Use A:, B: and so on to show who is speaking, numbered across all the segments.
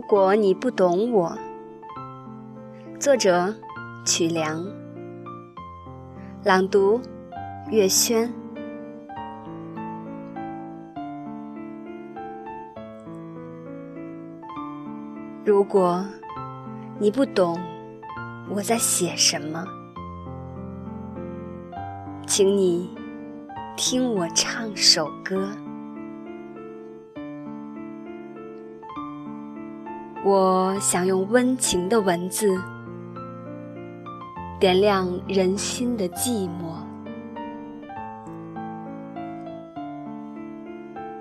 A: 如果你不懂我，作者曲梁，朗读月轩。如果你不懂我在写什么，请你听我唱首歌。我想用温情的文字，点亮人心的寂寞。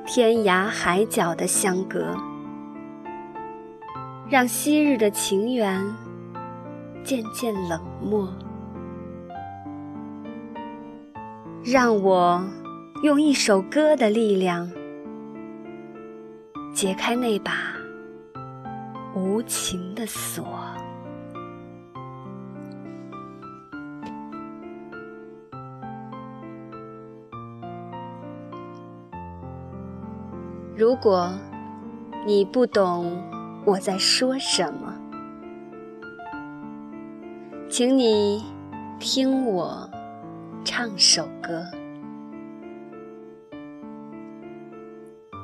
A: 天涯海角的相隔，让昔日的情缘渐渐冷漠。让我用一首歌的力量，解开那把。无情的锁。如果你不懂我在说什么，请你听我唱首歌。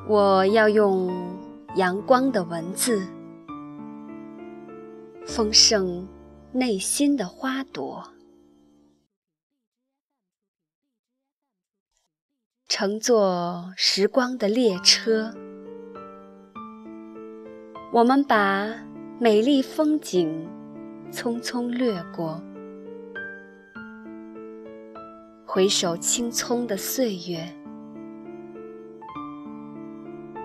A: 我要用阳光的文字。丰盛内心的花朵，乘坐时光的列车，我们把美丽风景匆匆掠过，回首青葱的岁月，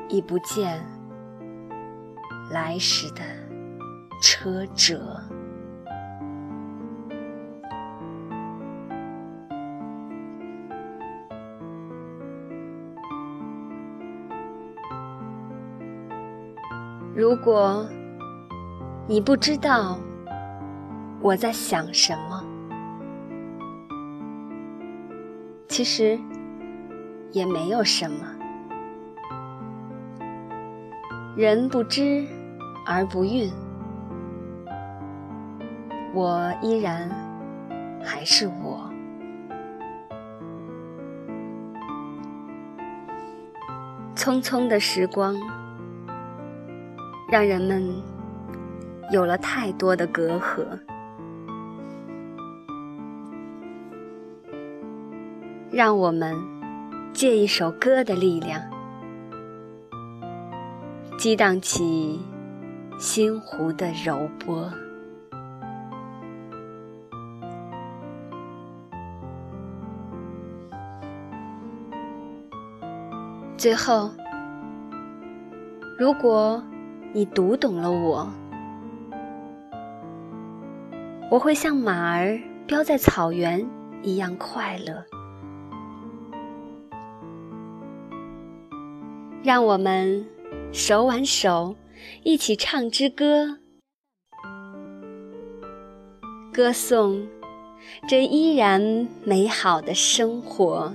A: 已不见来时的。车辙。如果你不知道我在想什么，其实也没有什么。人不知而不愠。我依然还是我。匆匆的时光，让人们有了太多的隔阂。让我们借一首歌的力量，激荡起心湖的柔波。最后，如果你读懂了我，我会像马儿飙在草原一样快乐。让我们手挽手，一起唱支歌，歌颂这依然美好的生活。